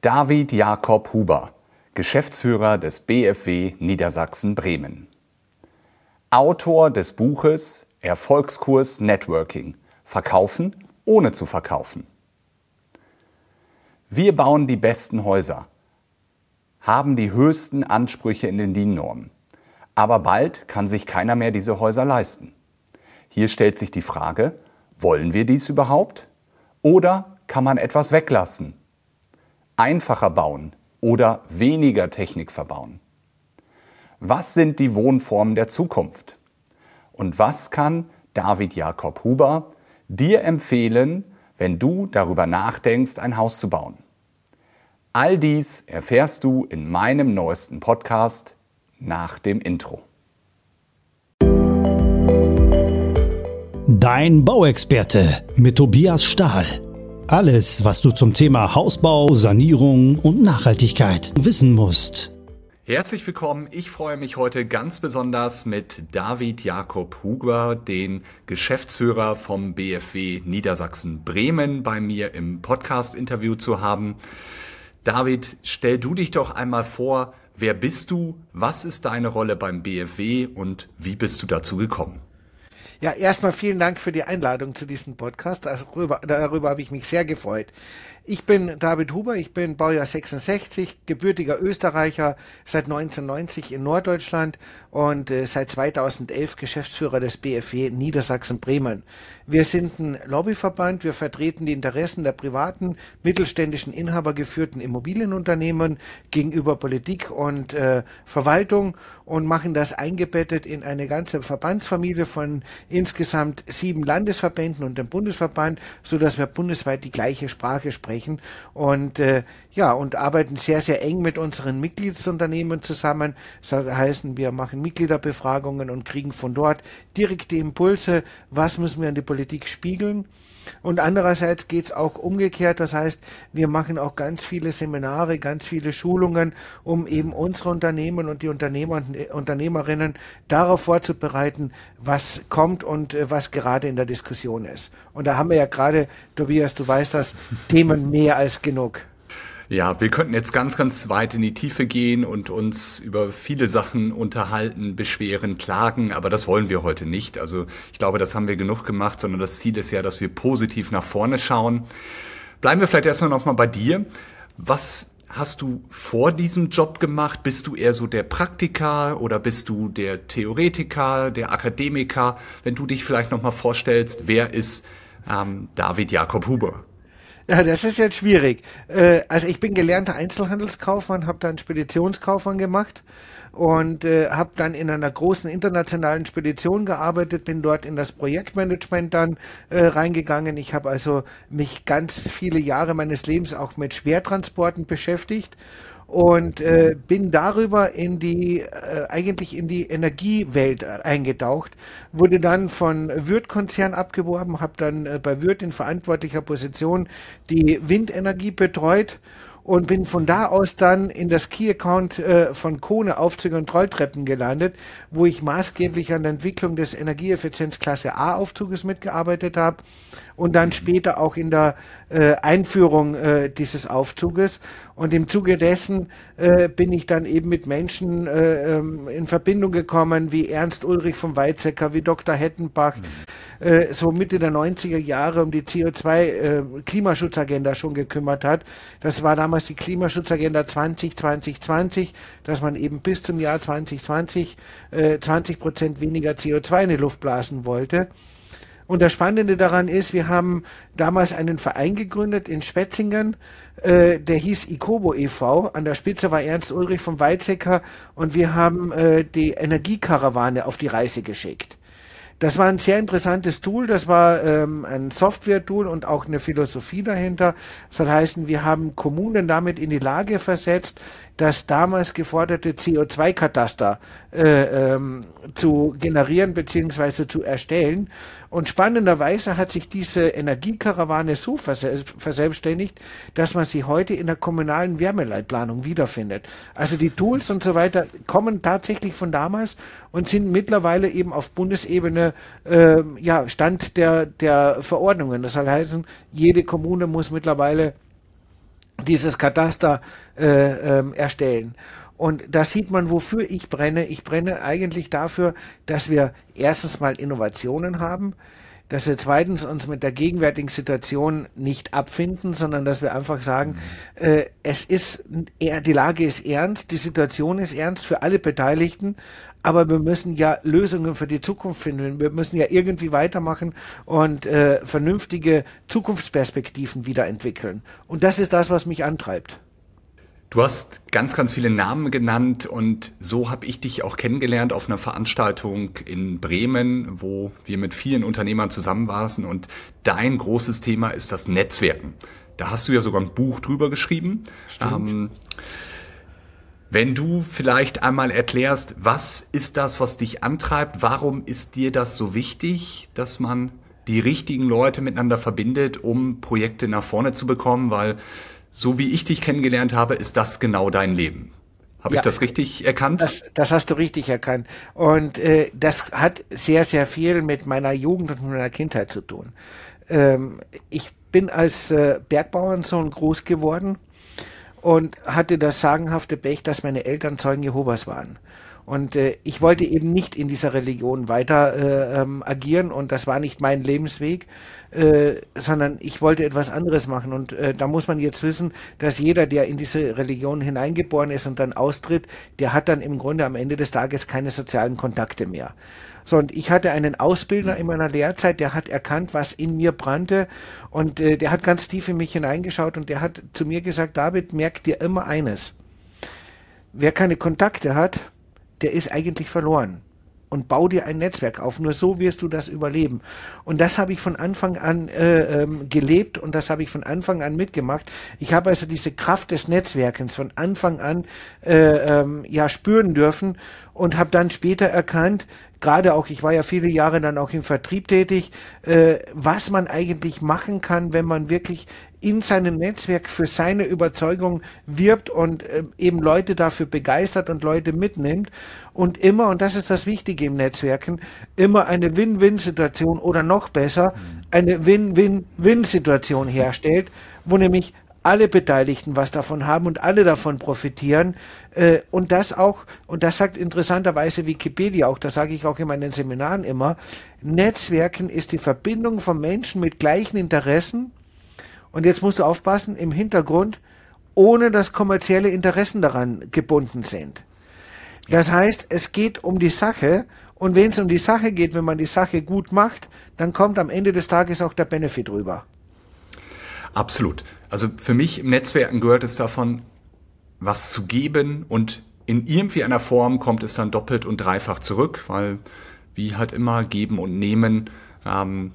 David Jakob Huber, Geschäftsführer des BFW Niedersachsen Bremen. Autor des Buches Erfolgskurs Networking. Verkaufen ohne zu verkaufen. Wir bauen die besten Häuser, haben die höchsten Ansprüche in den DIN-Normen. Aber bald kann sich keiner mehr diese Häuser leisten. Hier stellt sich die Frage, wollen wir dies überhaupt? Oder kann man etwas weglassen? Einfacher bauen oder weniger Technik verbauen? Was sind die Wohnformen der Zukunft? Und was kann David Jakob Huber dir empfehlen, wenn du darüber nachdenkst, ein Haus zu bauen? All dies erfährst du in meinem neuesten Podcast nach dem Intro. Dein Bauexperte mit Tobias Stahl. Alles, was du zum Thema Hausbau, Sanierung und Nachhaltigkeit wissen musst. Herzlich willkommen. Ich freue mich heute ganz besonders mit David Jakob Huber, den Geschäftsführer vom BFW Niedersachsen Bremen, bei mir im Podcast-Interview zu haben. David, stell du dich doch einmal vor, wer bist du, was ist deine Rolle beim BFW und wie bist du dazu gekommen? Ja, erstmal vielen Dank für die Einladung zu diesem Podcast. Darüber, darüber habe ich mich sehr gefreut. Ich bin David Huber, ich bin Baujahr 66, gebürtiger Österreicher, seit 1990 in Norddeutschland und äh, seit 2011 Geschäftsführer des BFW Niedersachsen-Bremen. Wir sind ein Lobbyverband, wir vertreten die Interessen der privaten, mittelständischen, inhabergeführten Immobilienunternehmen gegenüber Politik und äh, Verwaltung und machen das eingebettet in eine ganze Verbandsfamilie von insgesamt sieben Landesverbänden und dem Bundesverband, so dass wir bundesweit die gleiche Sprache sprechen erreichen und äh, ja und arbeiten sehr sehr eng mit unseren Mitgliedsunternehmen zusammen. Das heißt, wir machen Mitgliederbefragungen und kriegen von dort direkte Impulse, was müssen wir an die Politik spiegeln und andererseits geht es auch umgekehrt. Das heißt, wir machen auch ganz viele Seminare, ganz viele Schulungen, um eben unsere Unternehmen und die Unternehmer und Unternehmerinnen darauf vorzubereiten, was kommt und äh, was gerade in der Diskussion ist. Und da haben wir ja gerade, Tobias, du weißt das, Themen mehr als genug. Ja, wir könnten jetzt ganz, ganz weit in die Tiefe gehen und uns über viele Sachen unterhalten, beschweren, klagen, aber das wollen wir heute nicht. Also ich glaube, das haben wir genug gemacht, sondern das Ziel ist ja, dass wir positiv nach vorne schauen. Bleiben wir vielleicht erstmal nochmal bei dir. Was hast du vor diesem Job gemacht? Bist du eher so der Praktiker oder bist du der Theoretiker, der Akademiker? Wenn du dich vielleicht nochmal vorstellst, wer ist ähm, David Jakob Huber? Ja, das ist jetzt schwierig. Äh, also ich bin gelernter Einzelhandelskaufmann, habe dann Speditionskaufmann gemacht und äh, habe dann in einer großen internationalen Spedition gearbeitet, bin dort in das Projektmanagement dann äh, reingegangen. Ich habe also mich ganz viele Jahre meines Lebens auch mit Schwertransporten beschäftigt und äh, bin darüber in die äh, eigentlich in die Energiewelt eingetaucht, wurde dann von Würth-Konzern abgeworben, habe dann äh, bei Würth in verantwortlicher Position die Windenergie betreut und bin von da aus dann in das Key-Account äh, von Kone Aufzüge und Rolltreppen gelandet, wo ich maßgeblich an der Entwicklung des Energieeffizienzklasse A Aufzuges mitgearbeitet habe und dann später auch in der äh, Einführung äh, dieses Aufzuges. Und im Zuge dessen äh, bin ich dann eben mit Menschen äh, ähm, in Verbindung gekommen, wie Ernst Ulrich von Weizsäcker, wie Dr. Hettenbach, mhm. Äh, so Mitte der 90er Jahre um die CO2-Klimaschutzagenda äh, schon gekümmert hat. Das war damals die Klimaschutzagenda 20 2020, dass man eben bis zum Jahr 2020 äh, 20 Prozent weniger CO2 in die Luft blasen wollte. Und das Spannende daran ist, wir haben damals einen Verein gegründet in Spetzingen, äh, der hieß Icobo e.V. An der Spitze war Ernst Ulrich von Weizsäcker und wir haben äh, die Energiekarawane auf die Reise geschickt. Das war ein sehr interessantes Tool. Das war ähm, ein Software-Tool und auch eine Philosophie dahinter. Das soll heißen, wir haben Kommunen damit in die Lage versetzt, das damals geforderte CO2-Kataster äh, ähm, zu generieren bzw. zu erstellen. Und spannenderweise hat sich diese Energiekarawane so verselbstständigt, dass man sie heute in der kommunalen Wärmeleitplanung wiederfindet. Also die Tools und so weiter kommen tatsächlich von damals und sind mittlerweile eben auf Bundesebene äh, ja, Stand der, der Verordnungen. Das soll heißen, jede Kommune muss mittlerweile dieses Kataster äh, ähm, erstellen. Und da sieht man, wofür ich brenne. Ich brenne eigentlich dafür, dass wir erstens mal Innovationen haben, dass wir zweitens uns mit der gegenwärtigen Situation nicht abfinden, sondern dass wir einfach sagen, mhm. äh, es ist, die Lage ist ernst, die Situation ist ernst für alle Beteiligten, aber wir müssen ja Lösungen für die Zukunft finden. Wir müssen ja irgendwie weitermachen und äh, vernünftige Zukunftsperspektiven wiederentwickeln. Und das ist das, was mich antreibt. Du hast ganz, ganz viele Namen genannt und so habe ich dich auch kennengelernt auf einer Veranstaltung in Bremen, wo wir mit vielen Unternehmern zusammen waren und dein großes Thema ist das Netzwerken. Da hast du ja sogar ein Buch drüber geschrieben. Ähm, wenn du vielleicht einmal erklärst, was ist das, was dich antreibt? Warum ist dir das so wichtig, dass man die richtigen Leute miteinander verbindet, um Projekte nach vorne zu bekommen? Weil so wie ich dich kennengelernt habe, ist das genau dein Leben. Habe ja, ich das richtig erkannt? Das, das hast du richtig erkannt. Und äh, das hat sehr, sehr viel mit meiner Jugend und meiner Kindheit zu tun. Ähm, ich bin als äh, Bergbauernsohn groß geworden und hatte das sagenhafte Pech, dass meine Eltern Zeugen Jehovas waren. Und äh, ich wollte eben nicht in dieser Religion weiter äh, ähm, agieren und das war nicht mein Lebensweg, äh, sondern ich wollte etwas anderes machen. Und äh, da muss man jetzt wissen, dass jeder, der in diese Religion hineingeboren ist und dann austritt, der hat dann im Grunde am Ende des Tages keine sozialen Kontakte mehr. So, und ich hatte einen Ausbilder in meiner Lehrzeit, der hat erkannt, was in mir brannte und äh, der hat ganz tief in mich hineingeschaut und der hat zu mir gesagt, David, merk dir immer eines. Wer keine Kontakte hat, der ist eigentlich verloren. Und bau dir ein Netzwerk auf. Nur so wirst du das überleben. Und das habe ich von Anfang an äh, ähm, gelebt und das habe ich von Anfang an mitgemacht. Ich habe also diese Kraft des Netzwerkens von Anfang an äh, ähm, ja spüren dürfen und habe dann später erkannt, gerade auch, ich war ja viele Jahre dann auch im Vertrieb tätig, äh, was man eigentlich machen kann, wenn man wirklich in seinem Netzwerk für seine Überzeugung wirbt und äh, eben Leute dafür begeistert und Leute mitnimmt und immer, und das ist das Wichtige im Netzwerken, immer eine Win-Win-Situation oder noch besser, eine Win-Win-Win-Situation herstellt, wo nämlich alle Beteiligten was davon haben und alle davon profitieren. Äh, und das auch, und das sagt interessanterweise Wikipedia auch, das sage ich auch in meinen Seminaren immer, Netzwerken ist die Verbindung von Menschen mit gleichen Interessen und jetzt musst du aufpassen, im Hintergrund, ohne dass kommerzielle Interessen daran gebunden sind. Das heißt, es geht um die Sache und wenn es um die Sache geht, wenn man die Sache gut macht, dann kommt am Ende des Tages auch der Benefit rüber. Absolut. Also für mich im Netzwerken gehört es davon, was zu geben und in irgendwie einer Form kommt es dann doppelt und dreifach zurück, weil wie halt immer geben und nehmen ähm,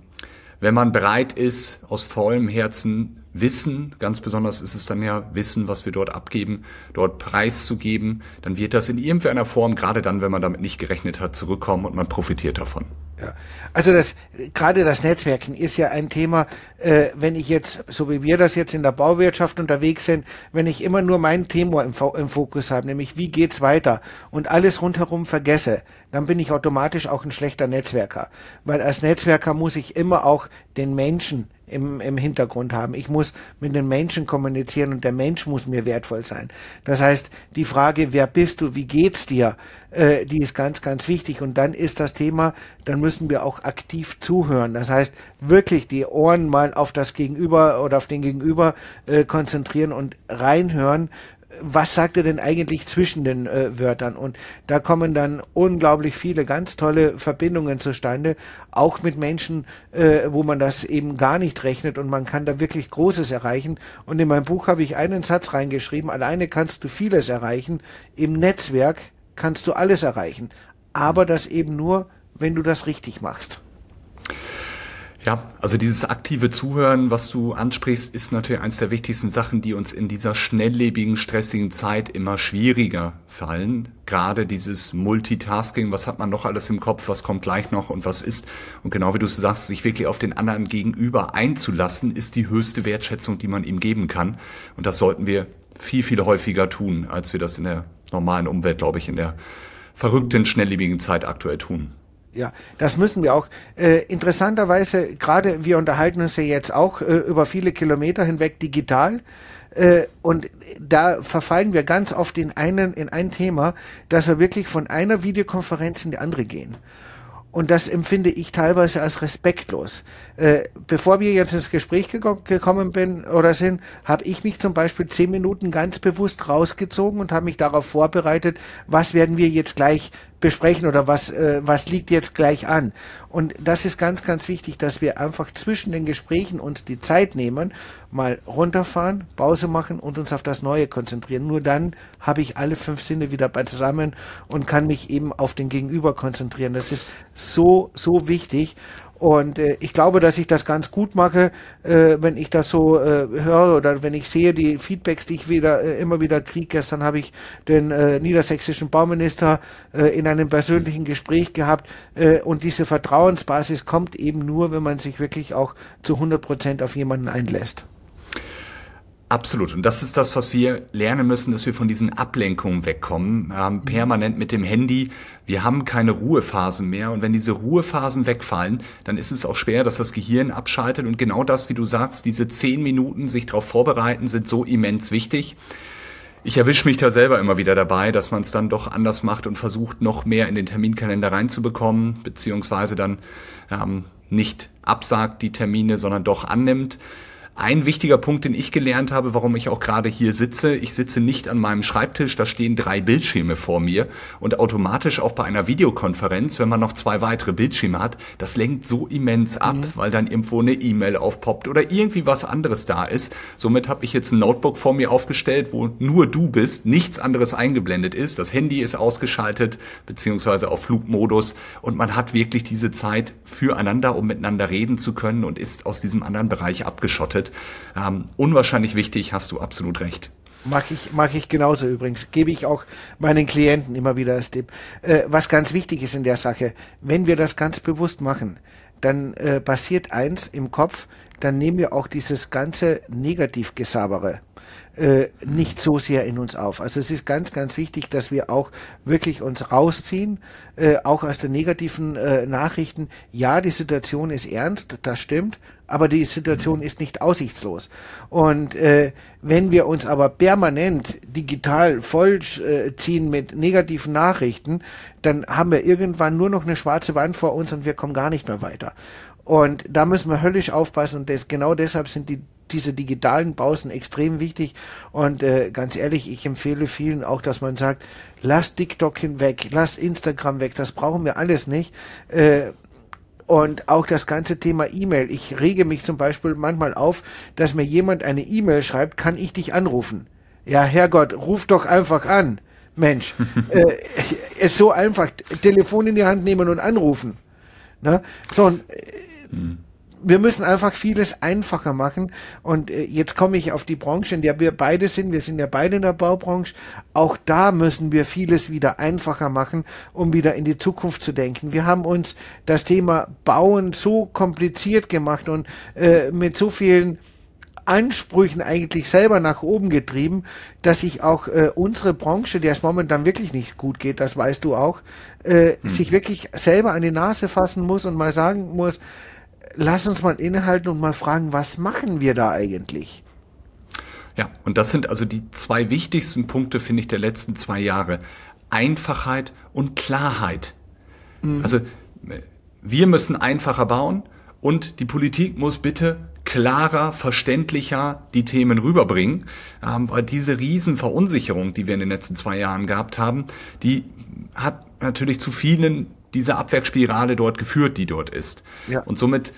wenn man bereit ist, aus vollem Herzen Wissen, ganz besonders ist es dann ja Wissen, was wir dort abgeben, dort preiszugeben, dann wird das in irgendeiner Form, gerade dann, wenn man damit nicht gerechnet hat, zurückkommen und man profitiert davon. Ja. Also das gerade das Netzwerken ist ja ein Thema, äh, wenn ich jetzt, so wie wir das jetzt in der Bauwirtschaft unterwegs sind, wenn ich immer nur mein Thema im, im Fokus habe, nämlich wie geht's weiter und alles rundherum vergesse, dann bin ich automatisch auch ein schlechter Netzwerker. Weil als Netzwerker muss ich immer auch den Menschen im, im Hintergrund haben. Ich muss mit den Menschen kommunizieren und der Mensch muss mir wertvoll sein. Das heißt, die Frage, wer bist du, wie geht's dir, äh, die ist ganz, ganz wichtig. Und dann ist das Thema, dann müssen wir auch aktiv zuhören. Das heißt, wirklich die Ohren mal auf das Gegenüber oder auf den Gegenüber äh, konzentrieren und reinhören, was sagt er denn eigentlich zwischen den äh, Wörtern? Und da kommen dann unglaublich viele ganz tolle Verbindungen zustande, auch mit Menschen, äh, wo man das eben gar nicht rechnet und man kann da wirklich Großes erreichen. Und in meinem Buch habe ich einen Satz reingeschrieben, alleine kannst du vieles erreichen, im Netzwerk kannst du alles erreichen, aber das eben nur, wenn du das richtig machst. Ja, also dieses aktive Zuhören, was du ansprichst, ist natürlich eines der wichtigsten Sachen, die uns in dieser schnelllebigen, stressigen Zeit immer schwieriger fallen. Gerade dieses Multitasking, was hat man noch alles im Kopf, was kommt gleich noch und was ist. Und genau wie du sagst, sich wirklich auf den anderen gegenüber einzulassen, ist die höchste Wertschätzung, die man ihm geben kann. Und das sollten wir viel, viel häufiger tun, als wir das in der normalen Umwelt, glaube ich, in der verrückten, schnelllebigen Zeit aktuell tun. Ja, das müssen wir auch. Äh, interessanterweise, gerade wir unterhalten uns ja jetzt auch äh, über viele Kilometer hinweg digital. Äh, und da verfallen wir ganz oft in, einen, in ein Thema, dass wir wirklich von einer Videokonferenz in die andere gehen. Und das empfinde ich teilweise als respektlos. Äh, bevor wir jetzt ins Gespräch gekommen bin oder sind, habe ich mich zum Beispiel zehn Minuten ganz bewusst rausgezogen und habe mich darauf vorbereitet, was werden wir jetzt gleich besprechen oder was, äh, was liegt jetzt gleich an. Und das ist ganz, ganz wichtig, dass wir einfach zwischen den Gesprächen uns die Zeit nehmen, mal runterfahren, Pause machen und uns auf das Neue konzentrieren. Nur dann habe ich alle fünf Sinne wieder beisammen und kann mich eben auf den Gegenüber konzentrieren. Das ist so, so wichtig. Und äh, ich glaube, dass ich das ganz gut mache, äh, wenn ich das so äh, höre oder wenn ich sehe die Feedbacks, die ich wieder äh, immer wieder kriege. Gestern habe ich den äh, niedersächsischen Bauminister äh, in einem persönlichen Gespräch gehabt äh, und diese Vertrauensbasis kommt eben nur, wenn man sich wirklich auch zu 100 Prozent auf jemanden einlässt. Absolut. Und das ist das, was wir lernen müssen, dass wir von diesen Ablenkungen wegkommen. Ähm, permanent mit dem Handy. Wir haben keine Ruhephasen mehr. Und wenn diese Ruhephasen wegfallen, dann ist es auch schwer, dass das Gehirn abschaltet. Und genau das, wie du sagst, diese zehn Minuten sich darauf vorbereiten, sind so immens wichtig. Ich erwische mich da selber immer wieder dabei, dass man es dann doch anders macht und versucht, noch mehr in den Terminkalender reinzubekommen, beziehungsweise dann ähm, nicht absagt die Termine, sondern doch annimmt. Ein wichtiger Punkt, den ich gelernt habe, warum ich auch gerade hier sitze, ich sitze nicht an meinem Schreibtisch, da stehen drei Bildschirme vor mir. Und automatisch auch bei einer Videokonferenz, wenn man noch zwei weitere Bildschirme hat, das lenkt so immens ab, mhm. weil dann irgendwo eine E-Mail aufpoppt oder irgendwie was anderes da ist. Somit habe ich jetzt ein Notebook vor mir aufgestellt, wo nur du bist, nichts anderes eingeblendet ist, das Handy ist ausgeschaltet beziehungsweise auf Flugmodus. Und man hat wirklich diese Zeit füreinander, um miteinander reden zu können und ist aus diesem anderen Bereich abgeschottet bedeutet. Ähm, unwahrscheinlich wichtig, hast du absolut recht. Mag ich, mag ich genauso übrigens. Gebe ich auch meinen Klienten immer wieder als Tipp. Äh, was ganz wichtig ist in der Sache, wenn wir das ganz bewusst machen, dann äh, passiert eins im Kopf, dann nehmen wir auch dieses ganze Negativgesabere äh, nicht so sehr in uns auf. Also es ist ganz, ganz wichtig, dass wir auch wirklich uns rausziehen, äh, auch aus den negativen äh, Nachrichten. Ja, die Situation ist ernst, das stimmt, aber die Situation ist nicht aussichtslos. Und äh, wenn wir uns aber permanent digital vollziehen mit negativen Nachrichten, dann haben wir irgendwann nur noch eine schwarze Wand vor uns und wir kommen gar nicht mehr weiter. Und da müssen wir höllisch aufpassen und das, genau deshalb sind die diese digitalen Pausen extrem wichtig. Und äh, ganz ehrlich, ich empfehle vielen auch, dass man sagt, lass TikTok hinweg, lass Instagram weg, das brauchen wir alles nicht. Äh, und auch das ganze Thema E-Mail. Ich rege mich zum Beispiel manchmal auf, dass mir jemand eine E-Mail schreibt, kann ich dich anrufen? Ja, Herrgott, ruf doch einfach an. Mensch, äh, ist so einfach. Telefon in die Hand nehmen und anrufen. Ne? So, äh, hm wir müssen einfach vieles einfacher machen. Und äh, jetzt komme ich auf die Branche, in der wir beide sind. Wir sind ja beide in der Baubranche. Auch da müssen wir vieles wieder einfacher machen, um wieder in die Zukunft zu denken. Wir haben uns das Thema Bauen so kompliziert gemacht und äh, mit so vielen Ansprüchen eigentlich selber nach oben getrieben, dass sich auch äh, unsere Branche, der es momentan wirklich nicht gut geht, das weißt du auch, äh, hm. sich wirklich selber an die Nase fassen muss und mal sagen muss, lass uns mal innehalten und mal fragen, was machen wir da eigentlich? Ja, und das sind also die zwei wichtigsten Punkte, finde ich, der letzten zwei Jahre. Einfachheit und Klarheit. Mhm. Also wir müssen einfacher bauen und die Politik muss bitte klarer, verständlicher die Themen rüberbringen, ähm, weil diese Riesenverunsicherung, die wir in den letzten zwei Jahren gehabt haben, die hat natürlich zu vielen diese Abwärtsspirale dort geführt, die dort ist. Ja. Und somit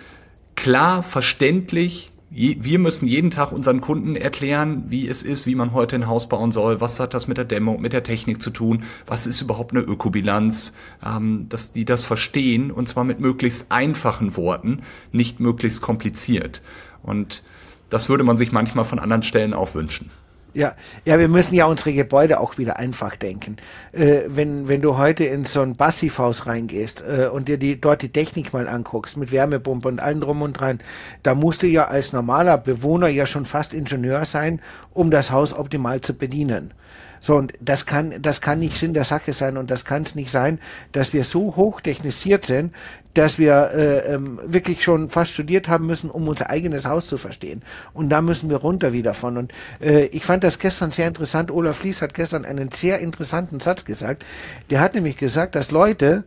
klar, verständlich, wir müssen jeden Tag unseren Kunden erklären, wie es ist, wie man heute ein Haus bauen soll, was hat das mit der Dämmung, mit der Technik zu tun, was ist überhaupt eine Ökobilanz, ähm, dass die das verstehen und zwar mit möglichst einfachen Worten, nicht möglichst kompliziert. Und das würde man sich manchmal von anderen Stellen auch wünschen. Ja, ja, wir müssen ja unsere Gebäude auch wieder einfach denken. Äh, wenn, wenn du heute in so ein Passivhaus reingehst äh, und dir die, dort die Technik mal anguckst, mit Wärmepumpe und allem drum und dran, da musst du ja als normaler Bewohner ja schon fast Ingenieur sein, um das Haus optimal zu bedienen. So, und das kann, das kann nicht Sinn der Sache sein und das kann es nicht sein, dass wir so hoch technisiert sind, dass wir äh, ähm, wirklich schon fast studiert haben müssen, um unser eigenes Haus zu verstehen. Und da müssen wir runter wieder von. Und äh, ich fand das gestern sehr interessant. Olaf Lies hat gestern einen sehr interessanten Satz gesagt. Der hat nämlich gesagt, dass Leute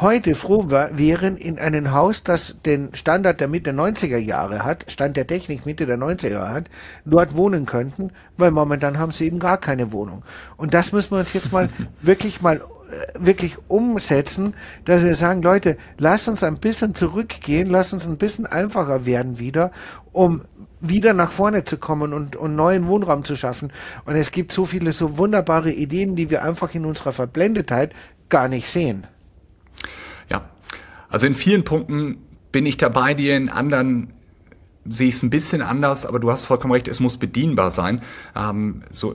heute froh wären in einem Haus, das den Standard der Mitte 90er Jahre hat, Stand der Technik Mitte der 90er hat, dort wohnen könnten, weil momentan haben sie eben gar keine Wohnung. Und das müssen wir uns jetzt mal wirklich mal wirklich umsetzen, dass wir sagen, Leute, lasst uns ein bisschen zurückgehen, lasst uns ein bisschen einfacher werden wieder, um wieder nach vorne zu kommen und, und neuen Wohnraum zu schaffen. Und es gibt so viele so wunderbare Ideen, die wir einfach in unserer Verblendetheit gar nicht sehen. Ja, also in vielen Punkten bin ich dabei dir, in anderen sehe ich es ein bisschen anders, aber du hast vollkommen recht, es muss bedienbar sein. Ähm, so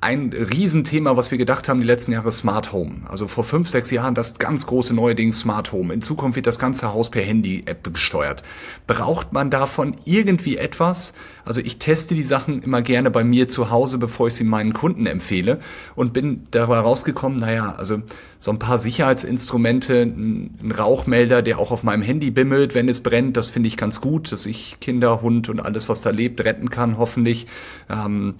ein Riesenthema, was wir gedacht haben die letzten Jahre, Smart Home. Also vor fünf, sechs Jahren das ganz große neue Ding Smart Home. In Zukunft wird das ganze Haus per Handy-App gesteuert. Braucht man davon irgendwie etwas? Also ich teste die Sachen immer gerne bei mir zu Hause, bevor ich sie meinen Kunden empfehle und bin dabei rausgekommen, naja, also so ein paar Sicherheitsinstrumente, ein Rauchmelder, der auch auf meinem Handy bimmelt, wenn es brennt, das finde ich ganz gut, dass ich Kinder, Hund und alles, was da lebt, retten kann, hoffentlich. Ähm,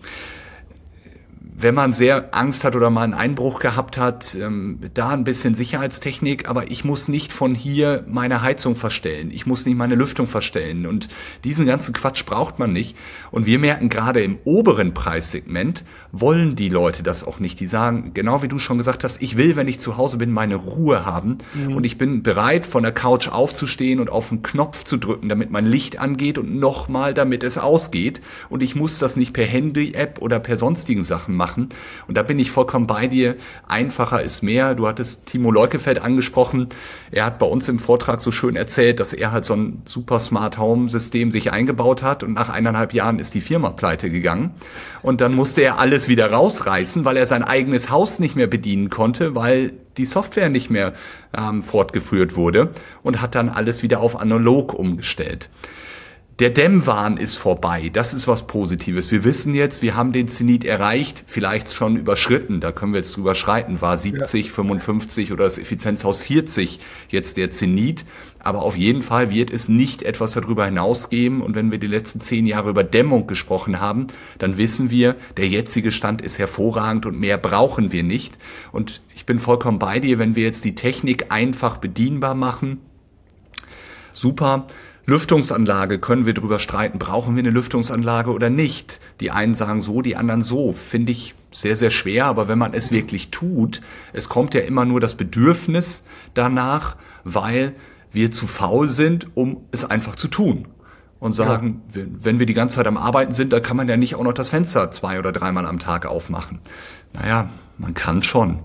wenn man sehr Angst hat oder mal einen Einbruch gehabt hat, ähm, da ein bisschen Sicherheitstechnik, aber ich muss nicht von hier meine Heizung verstellen, ich muss nicht meine Lüftung verstellen und diesen ganzen Quatsch braucht man nicht. Und wir merken gerade im oberen Preissegment wollen die Leute das auch nicht. Die sagen, genau wie du schon gesagt hast, ich will, wenn ich zu Hause bin, meine Ruhe haben mhm. und ich bin bereit, von der Couch aufzustehen und auf den Knopf zu drücken, damit mein Licht angeht und nochmal, damit es ausgeht. Und ich muss das nicht per Handy-App oder per sonstigen Sachen machen. Und da bin ich vollkommen bei dir. Einfacher ist mehr. Du hattest Timo Leukefeld angesprochen. Er hat bei uns im Vortrag so schön erzählt, dass er halt so ein super Smart Home System sich eingebaut hat und nach eineinhalb Jahren ist die Firma pleite gegangen. Und dann musste er alles wieder rausreißen, weil er sein eigenes Haus nicht mehr bedienen konnte, weil die Software nicht mehr ähm, fortgeführt wurde und hat dann alles wieder auf analog umgestellt. Der Dämmwahn ist vorbei. Das ist was Positives. Wir wissen jetzt, wir haben den Zenit erreicht, vielleicht schon überschritten. Da können wir jetzt drüber schreiten. War 70, ja. 55 oder das Effizienzhaus 40 jetzt der Zenit. Aber auf jeden Fall wird es nicht etwas darüber hinausgeben. Und wenn wir die letzten zehn Jahre über Dämmung gesprochen haben, dann wissen wir, der jetzige Stand ist hervorragend und mehr brauchen wir nicht. Und ich bin vollkommen bei dir, wenn wir jetzt die Technik einfach bedienbar machen. Super. Lüftungsanlage können wir drüber streiten, brauchen wir eine Lüftungsanlage oder nicht. Die einen sagen so, die anderen so. Finde ich sehr, sehr schwer, aber wenn man es wirklich tut, es kommt ja immer nur das Bedürfnis danach, weil wir zu faul sind, um es einfach zu tun. Und sagen, ja. wenn wir die ganze Zeit am Arbeiten sind, dann kann man ja nicht auch noch das Fenster zwei oder dreimal am Tag aufmachen. Naja, man kann schon.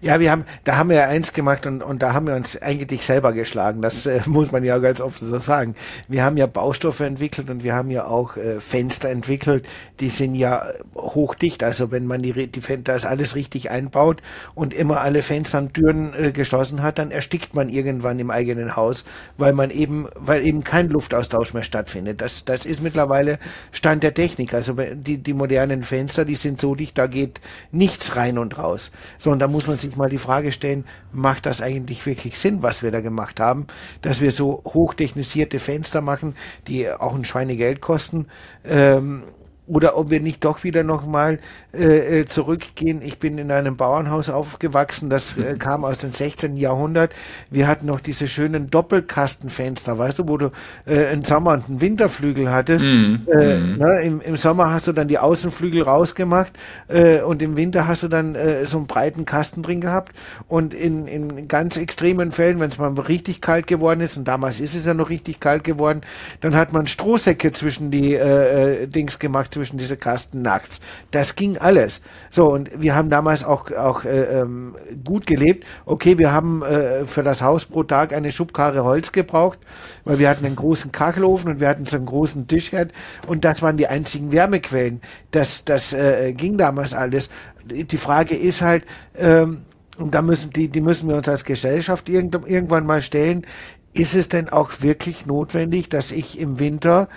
Ja, wir haben, da haben wir eins gemacht und, und da haben wir uns eigentlich selber geschlagen. Das äh, muss man ja ganz oft so sagen. Wir haben ja Baustoffe entwickelt und wir haben ja auch äh, Fenster entwickelt. Die sind ja hochdicht. Also wenn man die, die Fenster, das alles richtig einbaut und immer alle Fenster und Türen äh, geschlossen hat, dann erstickt man irgendwann im eigenen Haus, weil man eben, weil eben kein Luftaustausch mehr stattfindet. Das, das ist mittlerweile Stand der Technik. Also die, die modernen Fenster, die sind so dicht, da geht nichts rein und raus. So, und da muss man sich mal die Frage stellen, macht das eigentlich wirklich Sinn, was wir da gemacht haben, dass wir so hochtechnisierte Fenster machen, die auch ein Schweinegeld kosten, ähm, oder ob wir nicht doch wieder nochmal äh, äh, zurückgehen. Ich bin in einem Bauernhaus aufgewachsen, das äh, kam aus dem 16. Jahrhundert. Wir hatten noch diese schönen Doppelkastenfenster, weißt du, wo du äh, einen Sommer und einen Winterflügel hattest. Mm, äh, mm. Ne, im, Im Sommer hast du dann die Außenflügel rausgemacht äh, und im Winter hast du dann äh, so einen breiten Kasten drin gehabt. Und in, in ganz extremen Fällen, wenn es mal richtig kalt geworden ist, und damals ist es ja noch richtig kalt geworden, dann hat man Strohsäcke zwischen die äh, äh Dings gemacht zwischen diese Kasten nachts. Das ging alles. So, und wir haben damals auch, auch äh, ähm, gut gelebt. Okay, wir haben äh, für das Haus pro Tag eine Schubkarre Holz gebraucht, weil wir hatten einen großen Kachelofen und wir hatten so einen großen Tischherd und das waren die einzigen Wärmequellen. Das, das äh, ging damals alles. Die Frage ist halt, ähm, und da müssen die, die müssen wir uns als Gesellschaft irgendwann mal stellen. Ist es denn auch wirklich notwendig, dass ich im Winter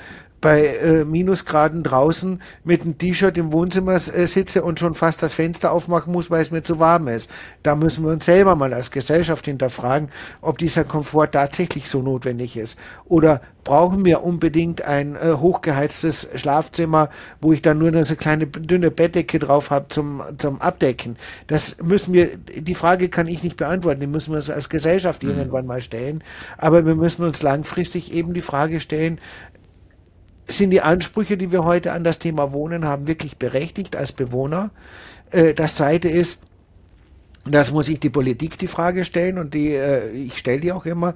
bei äh, Minusgraden draußen mit einem T-Shirt im Wohnzimmer äh, sitze und schon fast das Fenster aufmachen muss, weil es mir zu warm ist. Da müssen wir uns selber mal als Gesellschaft hinterfragen, ob dieser Komfort tatsächlich so notwendig ist. Oder brauchen wir unbedingt ein äh, hochgeheiztes Schlafzimmer, wo ich dann nur eine kleine dünne Bettdecke drauf habe zum, zum Abdecken. Das müssen wir, die Frage kann ich nicht beantworten, die müssen wir uns als Gesellschaft mhm. irgendwann mal stellen. Aber wir müssen uns langfristig eben die Frage stellen, sind die Ansprüche, die wir heute an das Thema Wohnen haben, wirklich berechtigt als Bewohner? Äh, das zweite ist, das muss ich die Politik die Frage stellen und die, äh, ich stelle die auch immer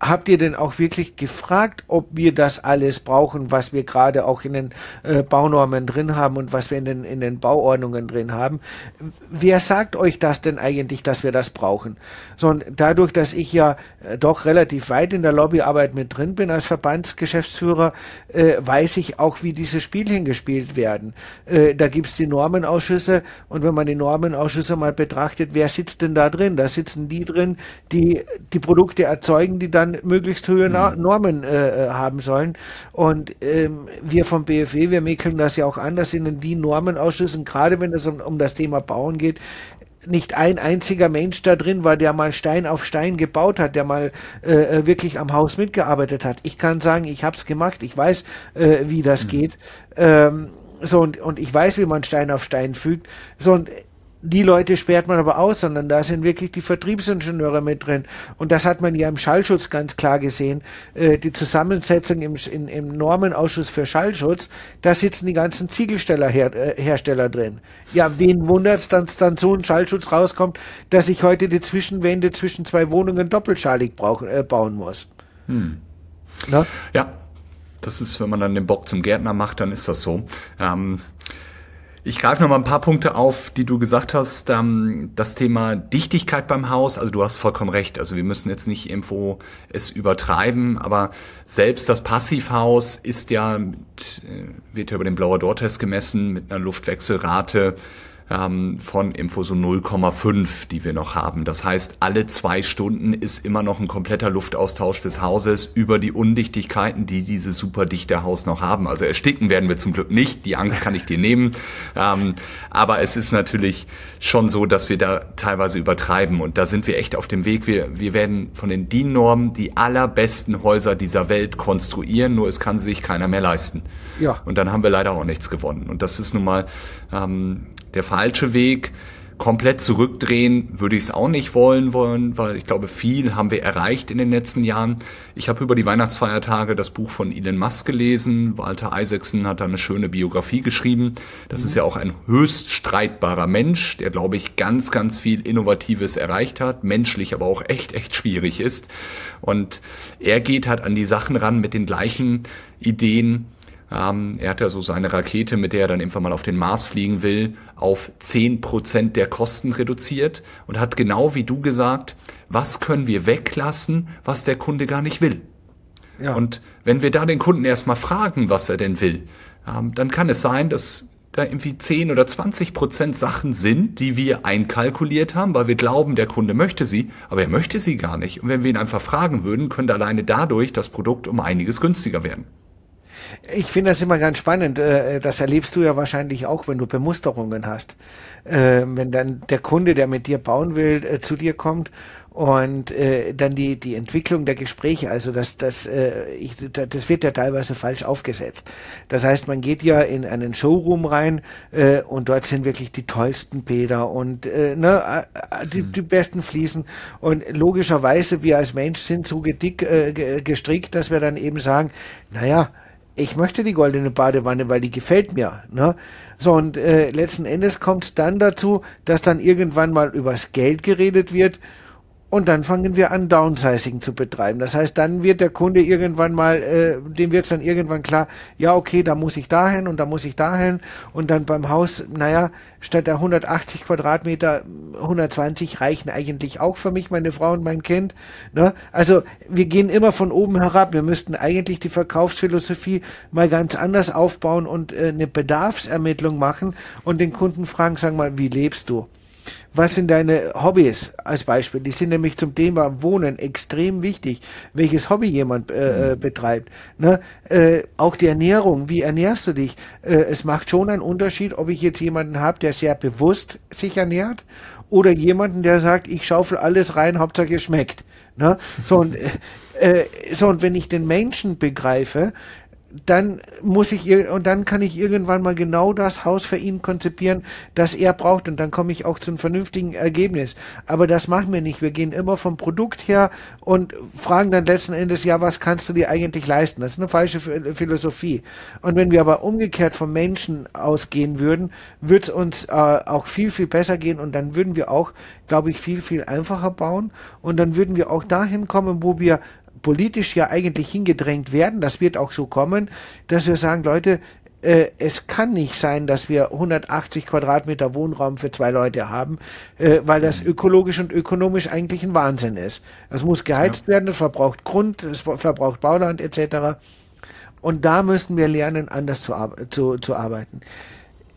habt ihr denn auch wirklich gefragt, ob wir das alles brauchen, was wir gerade auch in den äh, Baunormen drin haben und was wir in den, in den Bauordnungen drin haben? Wer sagt euch das denn eigentlich, dass wir das brauchen? So, und dadurch, dass ich ja äh, doch relativ weit in der Lobbyarbeit mit drin bin als Verbandsgeschäftsführer, äh, weiß ich auch, wie diese Spielchen gespielt werden. Äh, da gibt's die Normenausschüsse und wenn man die Normenausschüsse mal betrachtet, wer sitzt denn da drin? Da sitzen die drin, die die Produkte erzeugen, die dann dann möglichst hohe mhm. Normen äh, äh, haben sollen. Und ähm, wir vom BFW, wir mäkeln das ja auch an, dass in den Normenausschüssen, gerade wenn es um, um das Thema Bauen geht, nicht ein einziger Mensch da drin war, der mal Stein auf Stein gebaut hat, der mal äh, äh wirklich am Haus mitgearbeitet hat. Ich kann sagen, ich habe es gemacht, ich weiß, äh, wie das mhm. geht. Ähm, so und, und ich weiß, wie man Stein auf Stein fügt. So und die Leute sperrt man aber aus, sondern da sind wirklich die Vertriebsingenieure mit drin. Und das hat man ja im Schallschutz ganz klar gesehen. Äh, die Zusammensetzung im, in, im Normenausschuss für Schallschutz, da sitzen die ganzen Ziegelstellerhersteller äh, drin. Ja, wen wundert es, dass dann so ein Schallschutz rauskommt, dass ich heute die Zwischenwände zwischen zwei Wohnungen doppelschalig brauchen, äh, bauen muss. Hm. Ja, das ist, wenn man dann den Bock zum Gärtner macht, dann ist das so. Ähm, ich greife noch mal ein paar Punkte auf, die du gesagt hast. Ähm, das Thema Dichtigkeit beim Haus, also du hast vollkommen recht. Also wir müssen jetzt nicht irgendwo es übertreiben, aber selbst das Passivhaus ist ja, mit, äh, wird ja über den Blauer Door-Test gemessen mit einer Luftwechselrate ähm, von Info so 0,5, die wir noch haben. Das heißt, alle zwei Stunden ist immer noch ein kompletter Luftaustausch des Hauses über die Undichtigkeiten, die dieses superdichte Haus noch haben. Also ersticken werden wir zum Glück nicht, die Angst kann ich dir nehmen. Ähm, aber es ist natürlich schon so, dass wir da teilweise übertreiben und da sind wir echt auf dem Weg. Wir, wir werden von den DIN-Normen die allerbesten Häuser dieser Welt konstruieren, nur es kann sich keiner mehr leisten. Ja. Und dann haben wir leider auch nichts gewonnen. Und das ist nun mal ähm, der falsche Weg. Komplett zurückdrehen würde ich es auch nicht wollen wollen, weil ich glaube, viel haben wir erreicht in den letzten Jahren. Ich habe über die Weihnachtsfeiertage das Buch von Elon Musk gelesen. Walter Isaacson hat da eine schöne Biografie geschrieben. Das mhm. ist ja auch ein höchst streitbarer Mensch, der, glaube ich, ganz, ganz viel Innovatives erreicht hat, menschlich aber auch echt, echt schwierig ist. Und er geht halt an die Sachen ran mit den gleichen Ideen, ähm, er hat ja so seine Rakete, mit der er dann irgendwann mal auf den Mars fliegen will, auf zehn Prozent der Kosten reduziert und hat genau wie du gesagt, was können wir weglassen, was der Kunde gar nicht will. Ja. Und wenn wir da den Kunden erstmal fragen, was er denn will, ähm, dann kann es sein, dass da irgendwie 10 oder 20 Prozent Sachen sind, die wir einkalkuliert haben, weil wir glauben, der Kunde möchte sie, aber er möchte sie gar nicht. Und wenn wir ihn einfach fragen würden, könnte alleine dadurch das Produkt um einiges günstiger werden. Ich finde das immer ganz spannend. Äh, das erlebst du ja wahrscheinlich auch, wenn du Bemusterungen hast. Äh, wenn dann der Kunde, der mit dir bauen will, äh, zu dir kommt und dann die die Entwicklung der Gespräche, also das das ich, das wird ja teilweise falsch aufgesetzt. Das heißt, man geht ja in einen Showroom rein und dort sind wirklich die tollsten Bäder und ne, die, die besten Fliesen und logischerweise wir als Mensch sind so gedick gestrickt, dass wir dann eben sagen, naja, ich möchte die goldene Badewanne, weil die gefällt mir. Ne? So, und äh, letzten Endes kommt es dann dazu, dass dann irgendwann mal übers Geld geredet wird Und dann fangen wir an, Downsizing zu betreiben. Das heißt, dann wird der Kunde irgendwann mal, äh, dem wird es dann irgendwann klar, ja, okay, da muss ich dahin und da muss ich dahin. Und dann beim Haus, naja, statt der 180 Quadratmeter, 120 reichen eigentlich auch für mich, meine Frau und mein Kind. Ne? Also wir gehen immer von oben herab. Wir müssten eigentlich die Verkaufsphilosophie mal ganz anders aufbauen und äh, eine Bedarfsermittlung machen und den Kunden fragen, sag mal, wie lebst du? Was sind deine Hobbys als Beispiel? Die sind nämlich zum Thema Wohnen extrem wichtig, welches Hobby jemand äh, mhm. betreibt. Ne? Äh, auch die Ernährung, wie ernährst du dich? Äh, es macht schon einen Unterschied, ob ich jetzt jemanden habe, der sehr bewusst sich ernährt oder jemanden, der sagt, ich schaufel alles rein, Hauptsache es schmeckt. Ne? So, und, äh, äh so, und wenn ich den Menschen begreife, dann muss ich und dann kann ich irgendwann mal genau das Haus für ihn konzipieren, das er braucht und dann komme ich auch zu einem vernünftigen Ergebnis. Aber das machen wir nicht. Wir gehen immer vom Produkt her und fragen dann letzten Endes, ja, was kannst du dir eigentlich leisten? Das ist eine falsche Philosophie. Und wenn wir aber umgekehrt vom Menschen ausgehen würden, wird es uns äh, auch viel, viel besser gehen und dann würden wir auch, glaube ich, viel, viel einfacher bauen und dann würden wir auch dahin kommen, wo wir politisch ja eigentlich hingedrängt werden, das wird auch so kommen, dass wir sagen, Leute, äh, es kann nicht sein, dass wir 180 Quadratmeter Wohnraum für zwei Leute haben, äh, weil das mhm. ökologisch und ökonomisch eigentlich ein Wahnsinn ist. Es muss geheizt ja. werden, es verbraucht Grund, es verbraucht Bauland etc. Und da müssen wir lernen, anders zu, zu, zu arbeiten.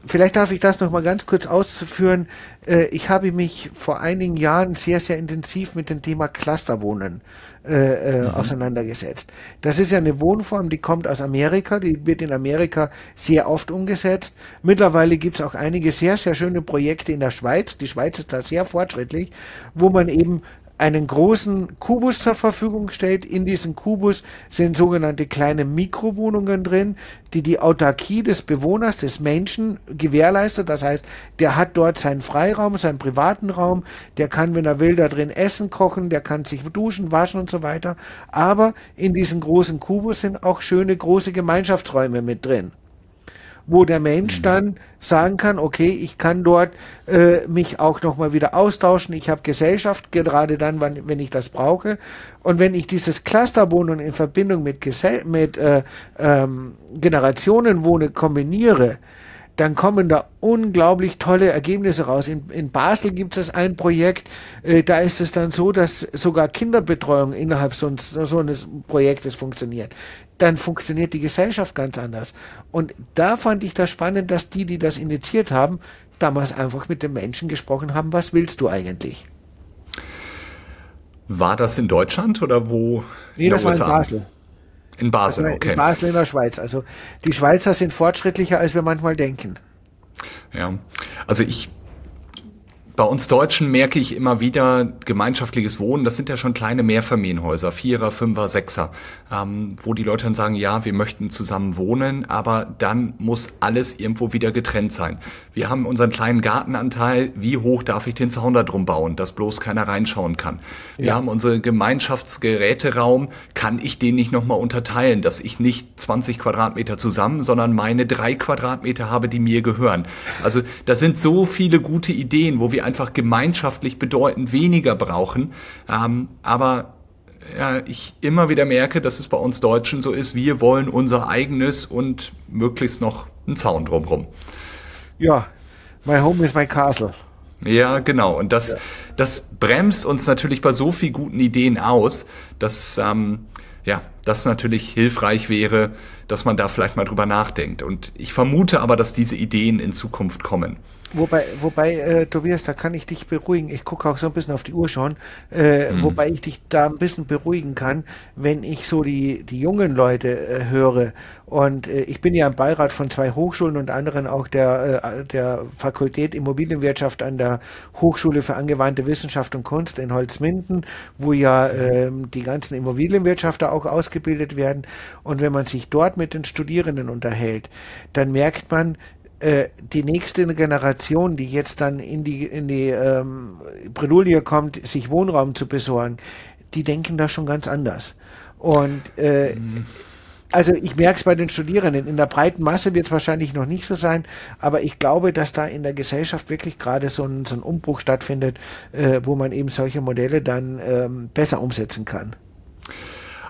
Vielleicht darf ich das noch mal ganz kurz ausführen. Äh, ich habe mich vor einigen Jahren sehr, sehr intensiv mit dem Thema Clusterwohnen äh, äh, mhm. auseinandergesetzt. Das ist ja eine Wohnform, die kommt aus Amerika, die wird in Amerika sehr oft umgesetzt. Mittlerweile gibt es auch einige sehr, sehr schöne Projekte in der Schweiz. Die Schweiz ist da sehr fortschrittlich, wo man eben einen großen Kubus zur Verfügung stellt. In diesem Kubus sind sogenannte kleine Mikrowohnungen drin, die die Autarkie des Bewohners, des Menschen gewährleistet. Das heißt, der hat dort seinen Freiraum, seinen privaten Raum, der kann, wenn er will, da drin essen, kochen, der kann sich duschen, waschen und so weiter. Aber in diesem großen Kubus sind auch schöne große Gemeinschaftsräume mit drin wo der Mensch mhm. dann sagen kann, okay, ich kann dort äh, mich auch nochmal wieder austauschen, ich habe Gesellschaft, gerade dann, wann, wenn ich das brauche. Und wenn ich dieses Clusterwohnen in Verbindung mit, Gesell mit äh, ähm, Generationenwohnen kombiniere, dann kommen da unglaublich tolle Ergebnisse raus. In, in Basel gibt es ein Projekt, äh, da ist es dann so, dass sogar Kinderbetreuung innerhalb so, so eines Projektes funktioniert dann funktioniert die Gesellschaft ganz anders. Und da fand ich das spannend, dass die, die das initiiert haben, damals einfach mit den Menschen gesprochen haben, was willst du eigentlich? War das in Deutschland oder wo? Nee, das war in Basel. In Basel, okay. In Basel in der Schweiz. Also die Schweizer sind fortschrittlicher, als wir manchmal denken. Ja, also ich bei uns Deutschen merke ich immer wieder gemeinschaftliches Wohnen, das sind ja schon kleine Mehrfamilienhäuser, Vierer, Fünfer, Sechser, ähm, wo die Leute dann sagen, ja, wir möchten zusammen wohnen, aber dann muss alles irgendwo wieder getrennt sein. Wir haben unseren kleinen Gartenanteil, wie hoch darf ich den Zaun da drum bauen, dass bloß keiner reinschauen kann. Wir ja. haben unseren Gemeinschaftsgeräteraum, kann ich den nicht nochmal unterteilen, dass ich nicht 20 Quadratmeter zusammen, sondern meine drei Quadratmeter habe, die mir gehören. Also da sind so viele gute Ideen, wo wir einfach gemeinschaftlich bedeutend weniger brauchen. Ähm, aber ja, ich immer wieder merke, dass es bei uns Deutschen so ist, wir wollen unser eigenes und möglichst noch einen Zaun drumherum. Ja, my home is my castle. Ja, genau. Und das, ja. das bremst uns natürlich bei so vielen guten Ideen aus, dass ähm, ja, das natürlich hilfreich wäre, dass man da vielleicht mal drüber nachdenkt. Und ich vermute aber, dass diese Ideen in Zukunft kommen. Wobei, wobei äh, Tobias, da kann ich dich beruhigen. Ich gucke auch so ein bisschen auf die Uhr schon. Äh, mhm. Wobei ich dich da ein bisschen beruhigen kann, wenn ich so die, die jungen Leute äh, höre. Und äh, ich bin ja im Beirat von zwei Hochschulen und anderen auch der, äh, der Fakultät Immobilienwirtschaft an der Hochschule für angewandte Wissenschaft und Kunst in Holzminden, wo ja äh, die ganzen Immobilienwirtschafter auch ausgebildet werden. Und wenn man sich dort mit den Studierenden unterhält, dann merkt man, äh, die nächste Generation, die jetzt dann in die, in die ähm, Bredouille kommt, sich Wohnraum zu besorgen, die denken da schon ganz anders. Und äh, mhm. Also ich merke es bei den Studierenden. In der breiten Masse wird es wahrscheinlich noch nicht so sein, aber ich glaube, dass da in der Gesellschaft wirklich gerade so ein, so ein Umbruch stattfindet, äh, wo man eben solche Modelle dann ähm, besser umsetzen kann.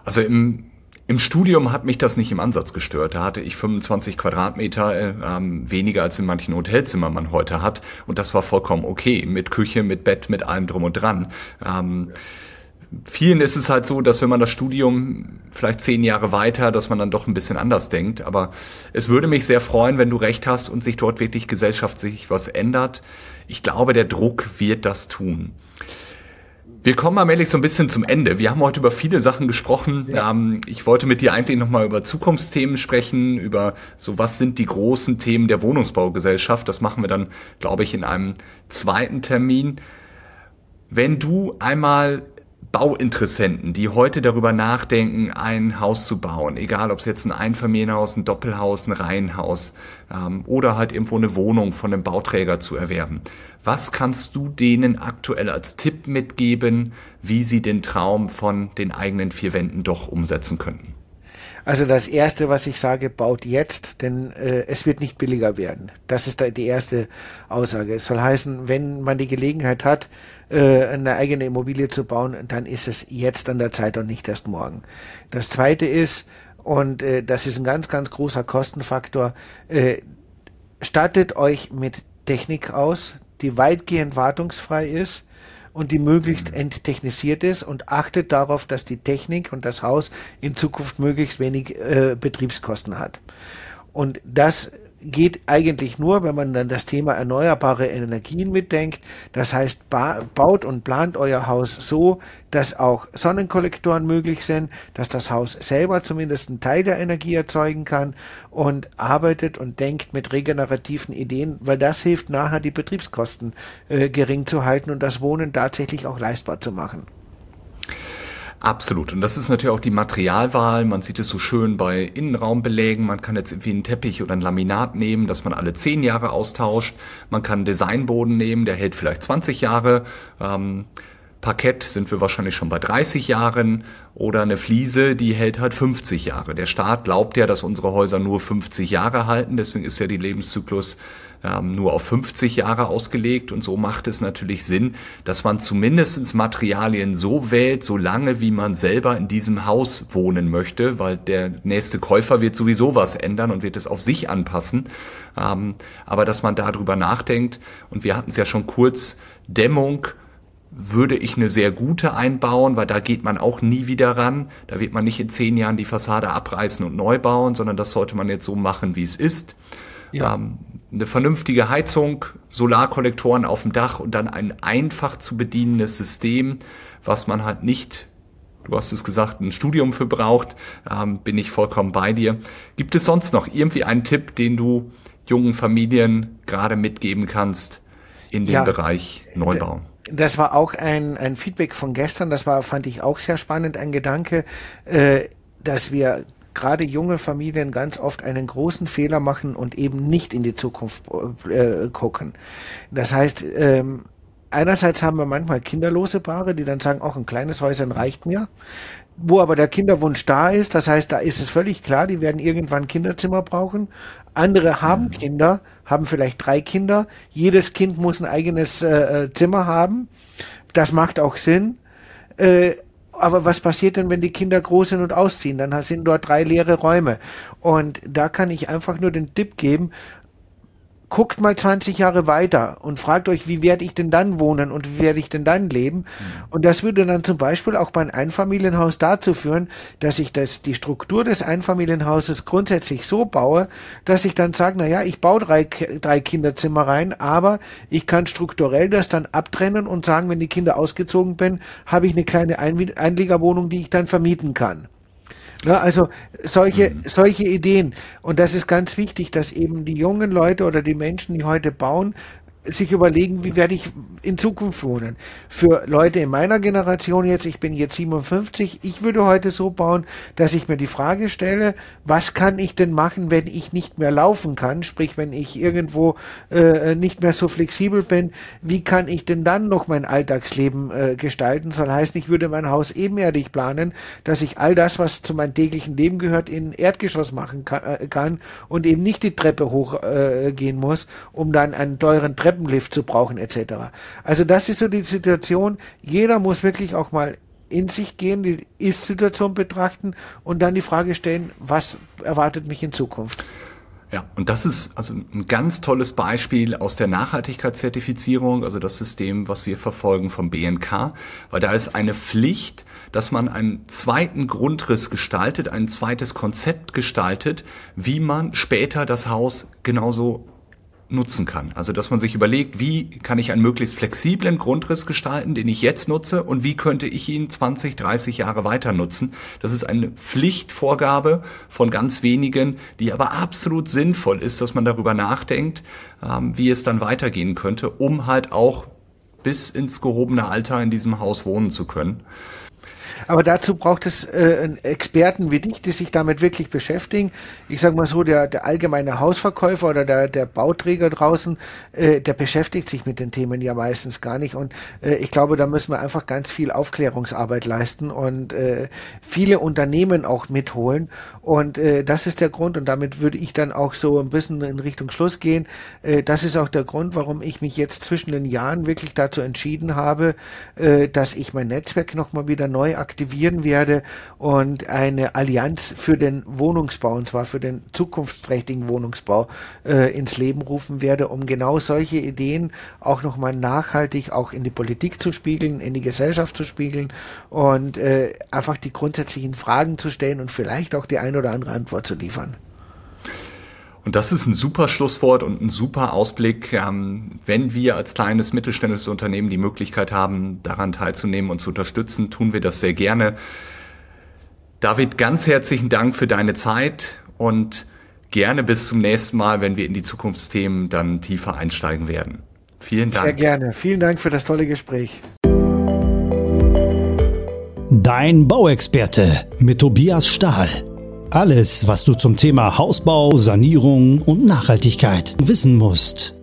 Also im, im Studium hat mich das nicht im Ansatz gestört. Da hatte ich 25 Quadratmeter äh, ähm, weniger als in manchen Hotelzimmern man heute hat. Und das war vollkommen okay. Mit Küche, mit Bett, mit allem drum und dran. Ähm, vielen ist es halt so, dass wenn man das Studium vielleicht zehn Jahre weiter, dass man dann doch ein bisschen anders denkt. Aber es würde mich sehr freuen, wenn du recht hast und sich dort wirklich gesellschaftlich was ändert. Ich glaube, der Druck wird das tun. Wir kommen allmählich so ein bisschen zum Ende. Wir haben heute über viele Sachen gesprochen. Ja. Ähm, ich wollte mit dir eigentlich nochmal über Zukunftsthemen sprechen, über so was sind die großen Themen der Wohnungsbaugesellschaft. Das machen wir dann, glaube ich, in einem zweiten Termin. Wenn du einmal Bauinteressenten, die heute darüber nachdenken, ein Haus zu bauen, egal ob es jetzt ein Einfamilienhaus, ein Doppelhaus, ein Reihenhaus ähm, oder halt irgendwo eine Wohnung von einem Bauträger zu erwerben. Was kannst du denen aktuell als Tipp mitgeben, wie sie den Traum von den eigenen vier Wänden doch umsetzen könnten? Also das Erste, was ich sage, baut jetzt, denn äh, es wird nicht billiger werden. Das ist die erste Aussage. Es soll heißen, wenn man die Gelegenheit hat, äh, eine eigene Immobilie zu bauen, dann ist es jetzt an der Zeit und nicht erst morgen. Das Zweite ist, und äh, das ist ein ganz, ganz großer Kostenfaktor, äh, stattet euch mit Technik aus, die weitgehend wartungsfrei ist und die möglichst enttechnisiert ist und achtet darauf, dass die Technik und das Haus in Zukunft möglichst wenig äh, Betriebskosten hat. Und das geht eigentlich nur, wenn man dann das Thema erneuerbare Energien mitdenkt. Das heißt, ba baut und plant euer Haus so, dass auch Sonnenkollektoren möglich sind, dass das Haus selber zumindest einen Teil der Energie erzeugen kann und arbeitet und denkt mit regenerativen Ideen, weil das hilft nachher die Betriebskosten äh, gering zu halten und das Wohnen tatsächlich auch leistbar zu machen. Absolut. Und das ist natürlich auch die Materialwahl. Man sieht es so schön bei Innenraumbelägen. Man kann jetzt irgendwie einen Teppich oder ein Laminat nehmen, das man alle zehn Jahre austauscht. Man kann Designboden nehmen, der hält vielleicht 20 Jahre. Ähm, Parkett sind wir wahrscheinlich schon bei 30 Jahren oder eine Fliese, die hält halt 50 Jahre. Der Staat glaubt ja, dass unsere Häuser nur 50 Jahre halten, deswegen ist ja die Lebenszyklus ähm, nur auf 50 Jahre ausgelegt und so macht es natürlich Sinn, dass man zumindestens Materialien so wählt, so lange wie man selber in diesem Haus wohnen möchte, weil der nächste Käufer wird sowieso was ändern und wird es auf sich anpassen. Ähm, aber dass man darüber nachdenkt und wir hatten es ja schon kurz, Dämmung, würde ich eine sehr gute einbauen, weil da geht man auch nie wieder ran. Da wird man nicht in zehn Jahren die Fassade abreißen und neu bauen, sondern das sollte man jetzt so machen, wie es ist. Ja. Ähm, eine vernünftige Heizung, Solarkollektoren auf dem Dach und dann ein einfach zu bedienendes System, was man halt nicht, du hast es gesagt, ein Studium für braucht, ähm, bin ich vollkommen bei dir. Gibt es sonst noch irgendwie einen Tipp, den du jungen Familien gerade mitgeben kannst in dem ja, Bereich Neubau? Das war auch ein, ein Feedback von gestern, das war, fand ich auch sehr spannend, ein Gedanke, äh, dass wir gerade junge Familien ganz oft einen großen Fehler machen und eben nicht in die Zukunft äh, gucken. Das heißt, ähm, einerseits haben wir manchmal kinderlose Paare, die dann sagen, auch ein kleines Häuschen reicht mir. Wo aber der Kinderwunsch da ist, das heißt, da ist es völlig klar, die werden irgendwann Kinderzimmer brauchen. Andere haben mhm. Kinder, haben vielleicht drei Kinder. Jedes Kind muss ein eigenes äh, äh Zimmer haben. Das macht auch Sinn. Äh, aber was passiert denn, wenn die Kinder groß sind und ausziehen? Dann sind dort drei leere Räume. Und da kann ich einfach nur den Tipp geben, guckt mal 20 Jahre weiter und fragt euch, wie werde ich denn dann wohnen und wie werde ich denn dann leben? Mhm. Und das würde dann zum Beispiel auch bei einem Einfamilienhaus dazu führen, dass ich das, die Struktur des Einfamilienhauses grundsätzlich so baue, dass ich dann sage, na ja, ich baue drei, drei Kinderzimmer rein, aber ich kann strukturell das dann abtrennen und sagen, wenn die Kinder ausgezogen bin, habe ich eine kleine Einliegerwohnung, die ich dann vermieten kann. Ja, also solche, mhm. solche Ideen. Und das ist ganz wichtig, dass eben die jungen Leute oder die Menschen, die heute bauen, sich überlegen, wie werde ich in Zukunft wohnen. Für Leute in meiner Generation jetzt, ich bin jetzt 57, ich würde heute so bauen, dass ich mir die Frage stelle, was kann ich denn machen, wenn ich nicht mehr laufen kann, sprich wenn ich irgendwo äh, nicht mehr so flexibel bin, wie kann ich denn dann noch mein Alltagsleben äh, gestalten? Soll heißen, ich würde mein Haus ebenerdig planen, dass ich all das, was zu meinem täglichen Leben gehört, in Erdgeschoss machen kann, äh, kann und eben nicht die Treppe hochgehen äh, muss, um dann einen teuren Treppen Treppenlift zu brauchen etc. Also das ist so die Situation. Jeder muss wirklich auch mal in sich gehen, die Ist-Situation betrachten und dann die Frage stellen, was erwartet mich in Zukunft? Ja, und das ist also ein ganz tolles Beispiel aus der Nachhaltigkeitszertifizierung, also das System, was wir verfolgen vom BNK, weil da ist eine Pflicht, dass man einen zweiten Grundriss gestaltet, ein zweites Konzept gestaltet, wie man später das Haus genauso nutzen kann. Also dass man sich überlegt, wie kann ich einen möglichst flexiblen Grundriss gestalten, den ich jetzt nutze und wie könnte ich ihn 20, 30 Jahre weiter nutzen. Das ist eine Pflichtvorgabe von ganz wenigen, die aber absolut sinnvoll ist, dass man darüber nachdenkt, ähm, wie es dann weitergehen könnte, um halt auch bis ins gehobene Alter in diesem Haus wohnen zu können. Aber dazu braucht es äh, Experten wie dich, die sich damit wirklich beschäftigen. Ich sage mal so, der, der allgemeine Hausverkäufer oder der, der Bauträger draußen, äh, der beschäftigt sich mit den Themen ja meistens gar nicht. Und äh, ich glaube, da müssen wir einfach ganz viel Aufklärungsarbeit leisten und äh, viele Unternehmen auch mitholen. Und äh, das ist der Grund, und damit würde ich dann auch so ein bisschen in Richtung Schluss gehen. Äh, das ist auch der Grund, warum ich mich jetzt zwischen den Jahren wirklich dazu entschieden habe, äh, dass ich mein Netzwerk nochmal wieder neu aktivieren werde und eine Allianz für den Wohnungsbau, und zwar für den zukunftsträchtigen Wohnungsbau, äh, ins Leben rufen werde, um genau solche Ideen auch nochmal nachhaltig auch in die Politik zu spiegeln, in die Gesellschaft zu spiegeln und äh, einfach die grundsätzlichen Fragen zu stellen und vielleicht auch die eine oder andere Antwort zu liefern. Und das ist ein super Schlusswort und ein super Ausblick, ähm, wenn wir als kleines mittelständisches Unternehmen die Möglichkeit haben, daran teilzunehmen und zu unterstützen, tun wir das sehr gerne. David, ganz herzlichen Dank für deine Zeit und gerne bis zum nächsten Mal, wenn wir in die Zukunftsthemen dann tiefer einsteigen werden. Vielen Dank. Sehr gerne. Vielen Dank für das tolle Gespräch. Dein Bauexperte mit Tobias Stahl. Alles, was du zum Thema Hausbau, Sanierung und Nachhaltigkeit wissen musst.